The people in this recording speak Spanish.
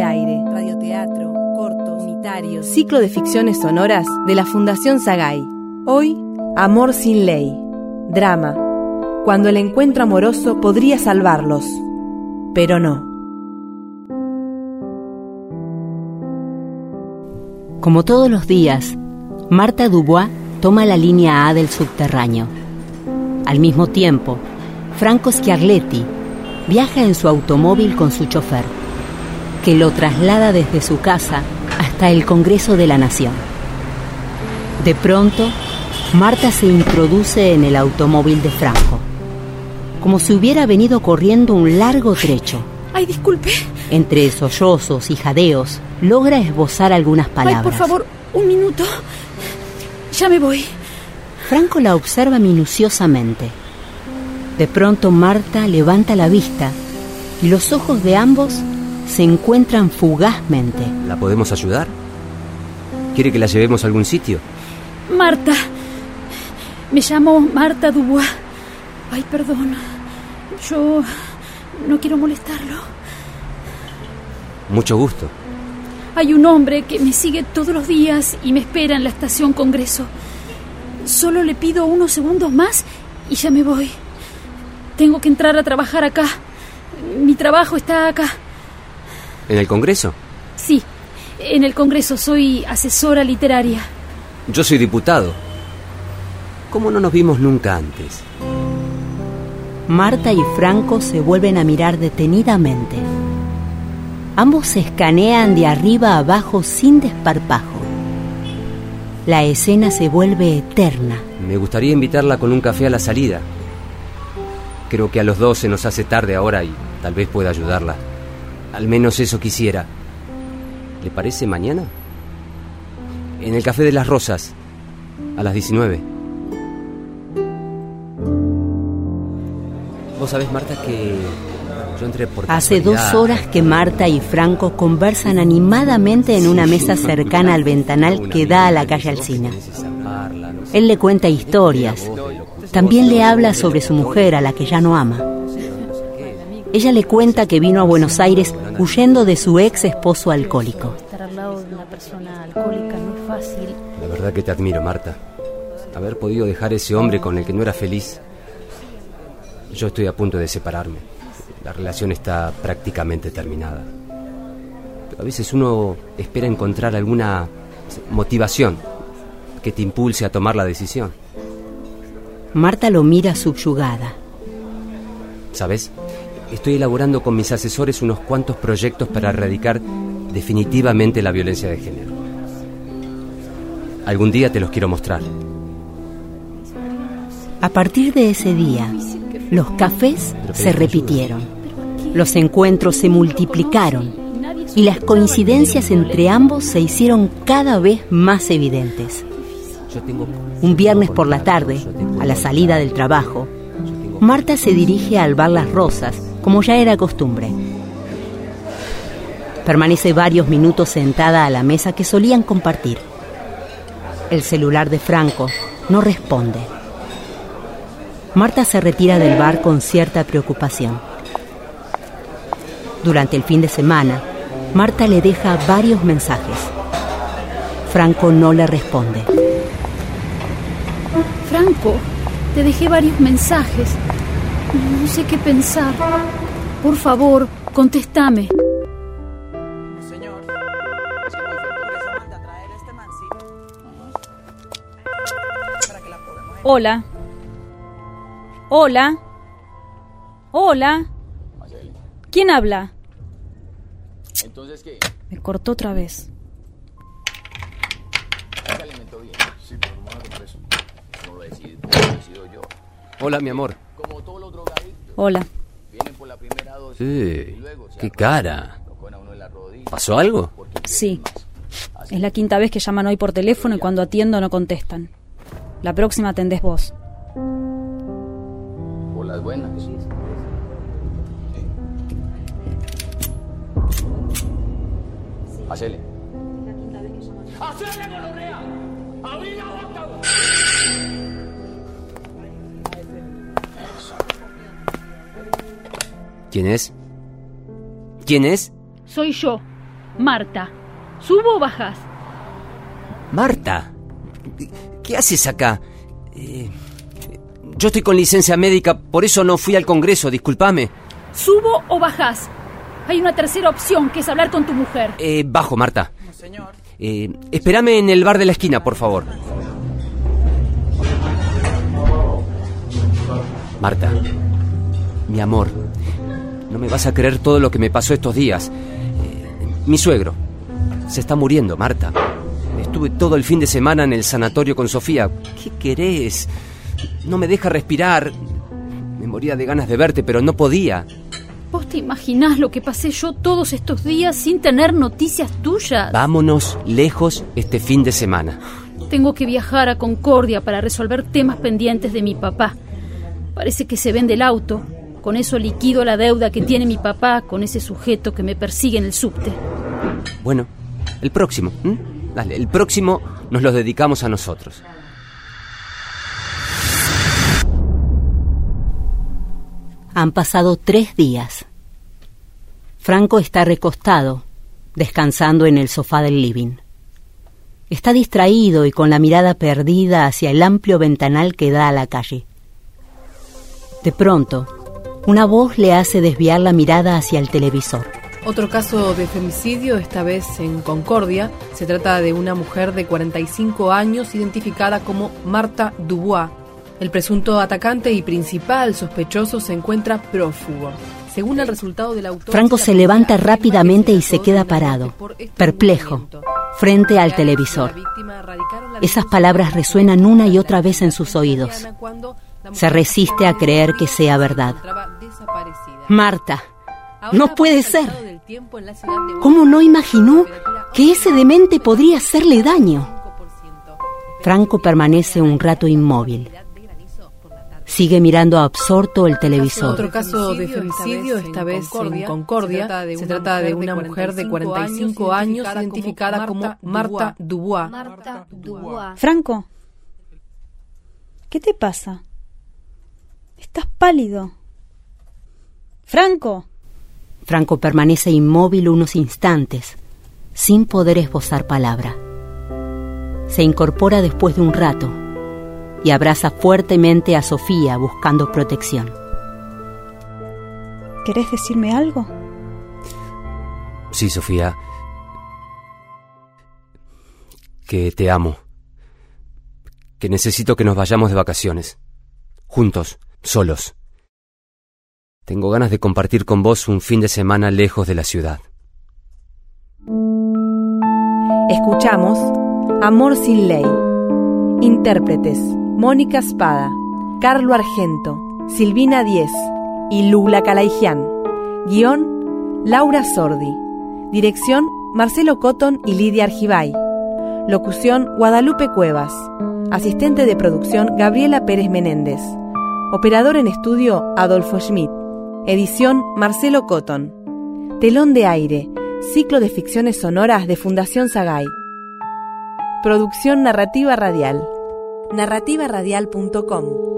aire, radioteatro, corto, unitario, ciclo de ficciones sonoras de la Fundación Sagay. Hoy, Amor sin ley, drama, cuando el encuentro amoroso podría salvarlos, pero no. Como todos los días, Marta Dubois toma la línea A del subterráneo. Al mismo tiempo, Franco Schiarletti viaja en su automóvil con su chofer, que lo traslada desde su casa hasta el Congreso de la Nación. De pronto, Marta se introduce en el automóvil de Franco, como si hubiera venido corriendo un largo trecho. Ay, disculpe. Entre sollozos y jadeos, logra esbozar algunas palabras. Ay, por favor, un minuto. Ya me voy. Franco la observa minuciosamente. De pronto Marta levanta la vista y los ojos de ambos se encuentran fugazmente. ¿La podemos ayudar? ¿Quiere que la llevemos a algún sitio? Marta. Me llamo Marta Dubois. Ay, perdón. Yo no quiero molestarlo. Mucho gusto. Hay un hombre que me sigue todos los días y me espera en la estación Congreso. Solo le pido unos segundos más y ya me voy. Tengo que entrar a trabajar acá. Mi trabajo está acá. ¿En el Congreso? Sí, en el Congreso soy asesora literaria. Yo soy diputado. ¿Cómo no nos vimos nunca antes? Marta y Franco se vuelven a mirar detenidamente. Ambos se escanean de arriba a abajo sin desparpajo. La escena se vuelve eterna. Me gustaría invitarla con un café a la salida. Creo que a los dos se nos hace tarde ahora y tal vez pueda ayudarla. Al menos eso quisiera. ¿Le parece mañana? En el Café de las Rosas, a las 19. Vos sabés, Marta, que yo entré por Hace dos horas que Marta y Franco conversan animadamente en una mesa cercana al ventanal que da a la calle Alcina. Él le cuenta historias. También le habla sobre su mujer a la que ya no ama. Ella le cuenta que vino a Buenos Aires huyendo de su ex esposo alcohólico. Estar al lado de una persona alcohólica no es fácil. La verdad que te admiro, Marta. Haber podido dejar ese hombre con el que no era feliz. Yo estoy a punto de separarme. La relación está prácticamente terminada. Pero a veces uno espera encontrar alguna motivación que te impulse a tomar la decisión. Marta lo mira subyugada. ¿Sabes? Estoy elaborando con mis asesores unos cuantos proyectos para erradicar definitivamente la violencia de género. Algún día te los quiero mostrar. A partir de ese día, los cafés se repitieron, los encuentros se multiplicaron y las coincidencias entre ambos se hicieron cada vez más evidentes. Un viernes por la tarde, a la salida del trabajo, Marta se dirige al bar Las Rosas, como ya era costumbre. Permanece varios minutos sentada a la mesa que solían compartir. El celular de Franco no responde. Marta se retira del bar con cierta preocupación. Durante el fin de semana, Marta le deja varios mensajes. Franco no le responde. Franco, te dejé varios mensajes. No sé qué pensar. Por favor, contéstame. Hola. Hola. Hola. ¿Quién habla? Entonces, ¿qué? Me cortó otra vez. Bien. Sí, pero. No lo decido, lo decido yo. Hola, mi amor. Drogadictos, Hola. vienen por la primera dosis Sí, qué cara. ¿Pasó algo? Sí. Es la quinta vez que llaman hoy por teléfono y cuando atiendo no contestan. La próxima atendés vos. Por las buenas. Sí. Hacele. ¡Hacele, gonorrea! ¡Abrí la boca! ¿Quién es? ¿Quién es? Soy yo. Marta. ¿Subo o bajas? Marta, ¿qué haces acá? Eh, yo estoy con licencia médica, por eso no fui al Congreso, discúlpame. ¿Subo o bajas? Hay una tercera opción, que es hablar con tu mujer. Eh, bajo, Marta. Eh, espérame en el bar de la esquina, por favor. Marta, mi amor, no me vas a creer todo lo que me pasó estos días. Eh, mi suegro se está muriendo, Marta. Estuve todo el fin de semana en el sanatorio con Sofía. ¿Qué querés? No me deja respirar. Me moría de ganas de verte, pero no podía. ¿Vos te imaginás lo que pasé yo todos estos días sin tener noticias tuyas? Vámonos lejos este fin de semana. Tengo que viajar a Concordia para resolver temas pendientes de mi papá. Parece que se vende el auto. Con eso liquido la deuda que tiene mi papá con ese sujeto que me persigue en el subte. Bueno, el próximo. ¿m? Dale, el próximo nos lo dedicamos a nosotros. Han pasado tres días. Franco está recostado, descansando en el sofá del living. Está distraído y con la mirada perdida hacia el amplio ventanal que da a la calle. De pronto, una voz le hace desviar la mirada hacia el televisor. Otro caso de femicidio, esta vez en Concordia. Se trata de una mujer de 45 años identificada como Marta Dubois. El presunto atacante y principal sospechoso se encuentra prófugo. Según el resultado de la autopsia, Franco se levanta rápidamente y se queda parado, por perplejo, frente al televisor. Esas palabras resuenan una y otra vez en sus oídos. Se resiste a creer que sea verdad. Marta, no puede ser. ¿Cómo no imaginó que ese demente podría hacerle daño? 5%. Franco permanece un rato inmóvil. Sigue mirando absorto el televisor. Otro caso de femicidio, esta vez en Concordia. Se trata de una mujer de 45 años identificada como Marta Dubois. Marta Dubois. Franco, ¿qué te pasa? Estás pálido. Franco, Franco permanece inmóvil unos instantes, sin poder esbozar palabra. Se incorpora después de un rato y abraza fuertemente a Sofía buscando protección. ¿querés decirme algo? Sí, Sofía. Que te amo. Que necesito que nos vayamos de vacaciones. Juntos, solos. Tengo ganas de compartir con vos un fin de semana lejos de la ciudad. Escuchamos Amor sin ley. Intérpretes: Mónica Espada, Carlo Argento, Silvina Diez y Lula Calaijian. Guión: Laura Sordi. Dirección: Marcelo Cotton y Lidia Argibay. Locución: Guadalupe Cuevas. Asistente de producción: Gabriela Pérez Menéndez. Operador en estudio: Adolfo Schmidt. Edición: Marcelo Cotton. Telón de aire. Ciclo de ficciones sonoras de Fundación Sagay. Producción narrativa radial. narrativaradial.com